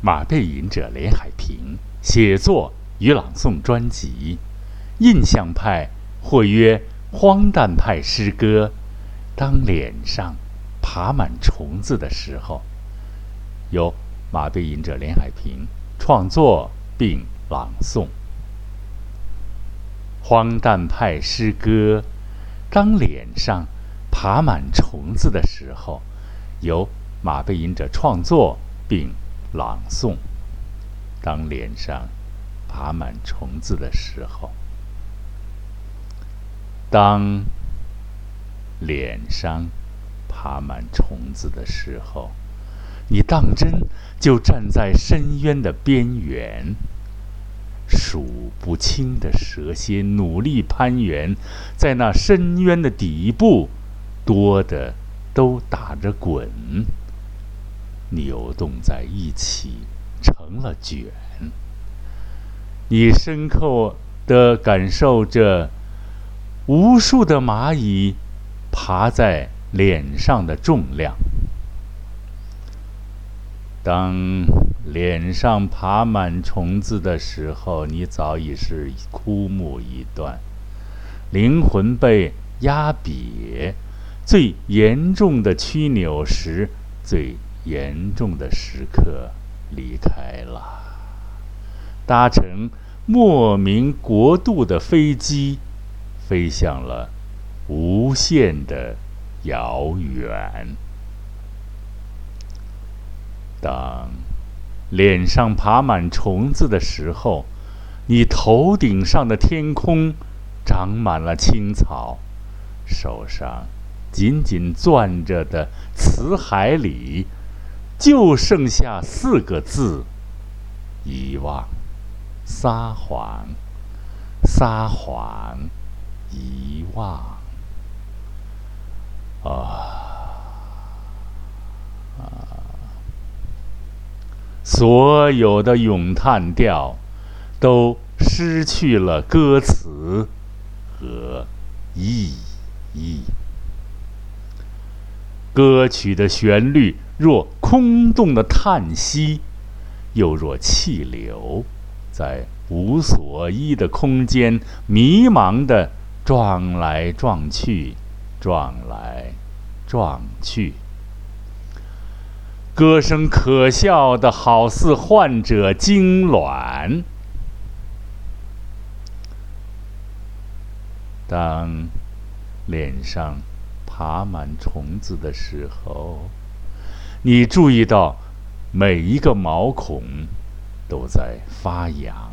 马背吟者连海平写作与朗诵专辑，印象派或曰荒诞派诗歌。当脸上爬满虫子的时候，由马背吟者连海平创作并朗诵。荒诞派诗歌，当脸上爬满虫子的时候，由马背吟者创作并朗诵。当脸上爬满虫子的时候，当。脸上爬满虫子的时候，你当真就站在深渊的边缘，数不清的蛇蝎努力攀援，在那深渊的底部，多的都打着滚，扭动在一起成了卷。你深刻的感受着无数的蚂蚁。爬在脸上的重量。当脸上爬满虫子的时候，你早已是枯木一段，灵魂被压瘪，最严重的曲扭时，最严重的时刻离开了，搭乘莫名国度的飞机，飞向了。无限的遥远。当脸上爬满虫子的时候，你头顶上的天空长满了青草，手上紧紧攥着的词海里，就剩下四个字：遗忘、撒谎、撒谎、遗忘。啊啊！所有的咏叹调都失去了歌词和意义。歌曲的旋律若空洞的叹息，又若气流，在无所依的空间迷茫地撞来撞去。撞来撞去，歌声可笑的，好似患者痉挛。当脸上爬满虫子的时候，你注意到每一个毛孔都在发痒，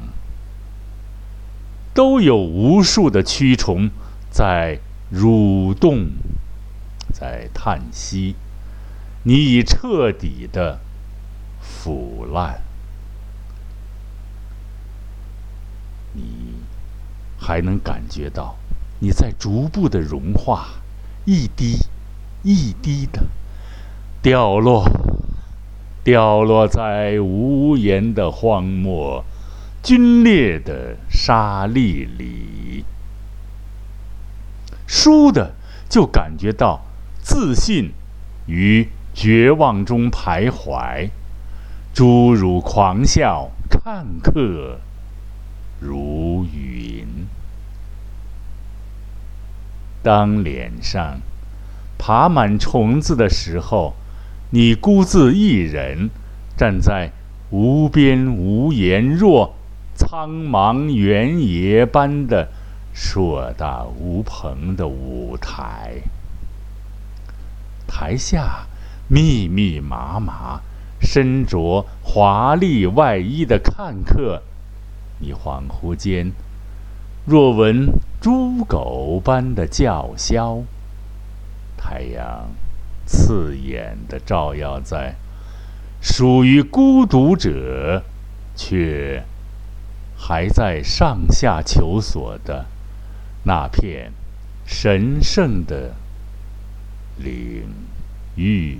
都有无数的蛆虫在。蠕动，在叹息，你已彻底的腐烂。你还能感觉到，你在逐步的融化，一滴一滴的掉落，掉落在无言的荒漠、龟裂的沙砾里。输的就感觉到自信与绝望中徘徊，侏儒狂笑，看客如云。当脸上爬满虫子的时候，你孤自一人站在无边无沿、若苍茫原野般的。硕大无朋的舞台，台下密密麻麻身着华丽外衣的看客，你恍惚间若闻猪狗般的叫嚣。太阳刺眼的照耀在属于孤独者，却还在上下求索的。那片神圣的领域。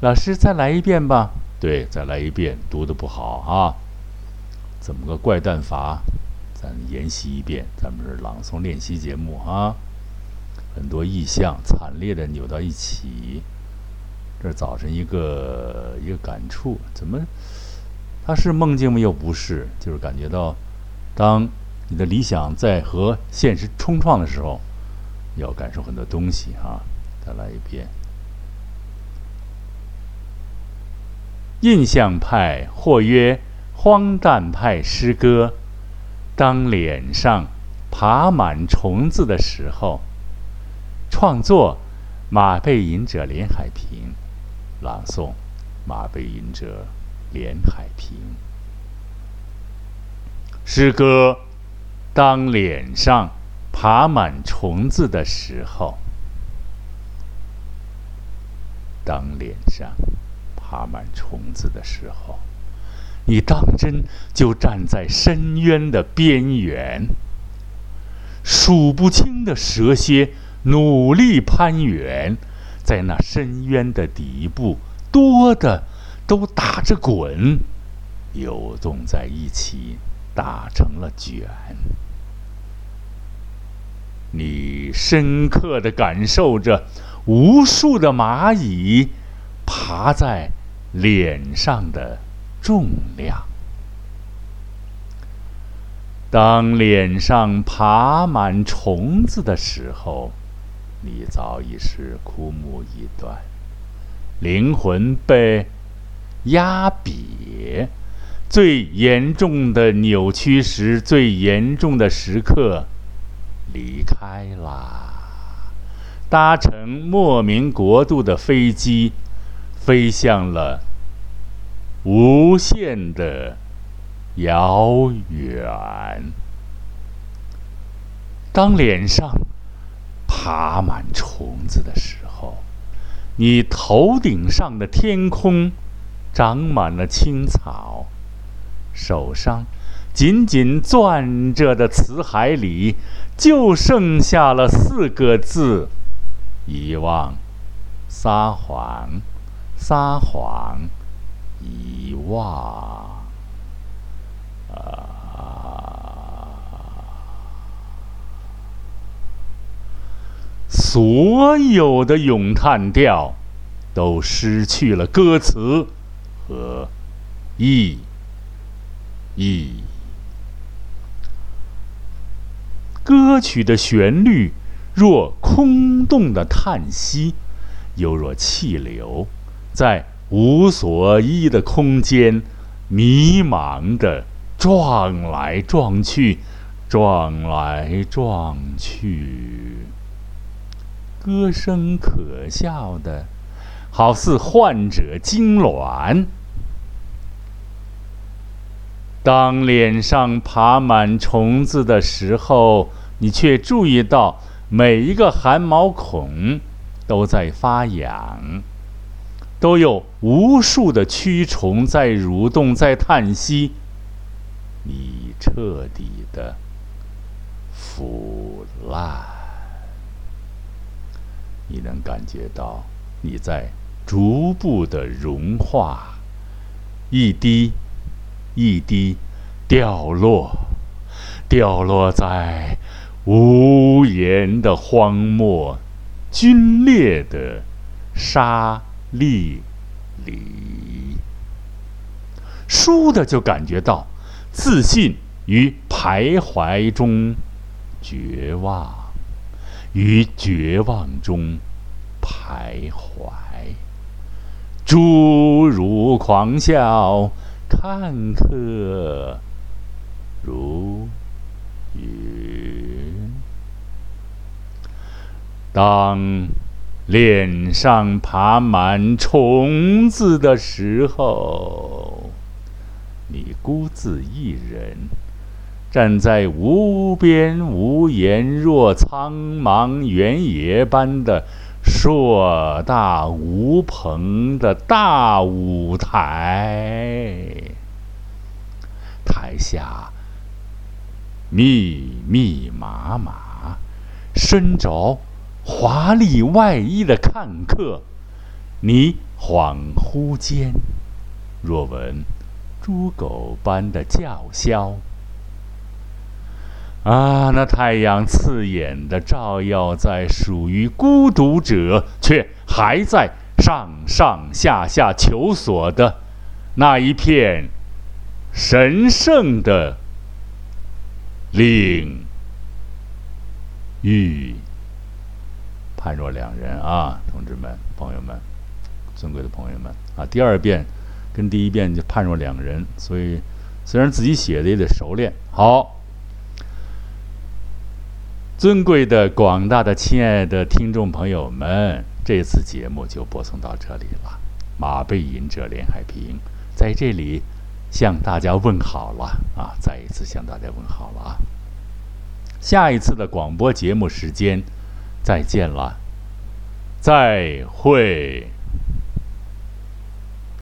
老师，再来一遍吧。对，再来一遍，读的不好啊。怎么个怪诞法？咱研习一遍。咱们是朗诵练习节目啊，很多意象惨烈的扭到一起，这早晨一个一个感触，怎么他是梦境吗？又不是，就是感觉到，当你的理想在和现实冲撞的时候，要感受很多东西啊。再来一遍，印象派或曰荒诞派诗歌，当脸上爬满虫子的时候，创作马背吟者连海平。朗诵，马背吟者连海平。诗歌：当脸上爬满虫子的时候，当脸上爬满虫子的时候，你当真就站在深渊的边缘，数不清的蛇蝎努力攀援。在那深渊的底部，多的都打着滚，游动在一起，打成了卷。你深刻的感受着无数的蚂蚁爬在脸上的重量。当脸上爬满虫子的时候。你早已是枯木一段，灵魂被压瘪，最严重的扭曲时，最严重的时刻，离开啦，搭乘莫名国度的飞机，飞向了无限的遥远。当脸上。爬满虫子的时候，你头顶上的天空长满了青草，手上紧紧攥着的词海里就剩下了四个字：遗忘、撒谎、撒谎、遗忘。啊。所有的咏叹调都失去了歌词和意义。歌曲的旋律若空洞的叹息，犹若气流，在无所依的空间迷茫的撞来撞去，撞来撞去。歌声可笑的，好似患者痉挛。当脸上爬满虫子的时候，你却注意到每一个汗毛孔都在发痒，都有无数的蛆虫在蠕动，在叹息。你彻底的腐烂。你能感觉到你在逐步的融化，一滴一滴掉落，掉落在无言的荒漠、龟裂的沙砾里。倏的就感觉到自信与徘徊中绝望。于绝望中徘徊，诸如狂笑，看客如云。当脸上爬满虫子的时候，你孤自一人。站在无边无沿若苍茫原野般的硕大无朋的大舞台，台下密密麻麻身着华丽外衣的看客，你恍惚间若闻猪狗般的叫嚣。啊，那太阳刺眼的照耀在属于孤独者却还在上上下下求索的那一片神圣的领域。判若两人啊，同志们、朋友们、尊贵的朋友们啊！第二遍跟第一遍就判若两人，所以虽然自己写的也得熟练。好，尊贵的、广大的、亲爱的听众朋友们，这次节目就播送到这里了。马背吟者连海平在这里向大家问好了啊！再一次向大家问好了啊！下一次的广播节目时间。再见了，再会。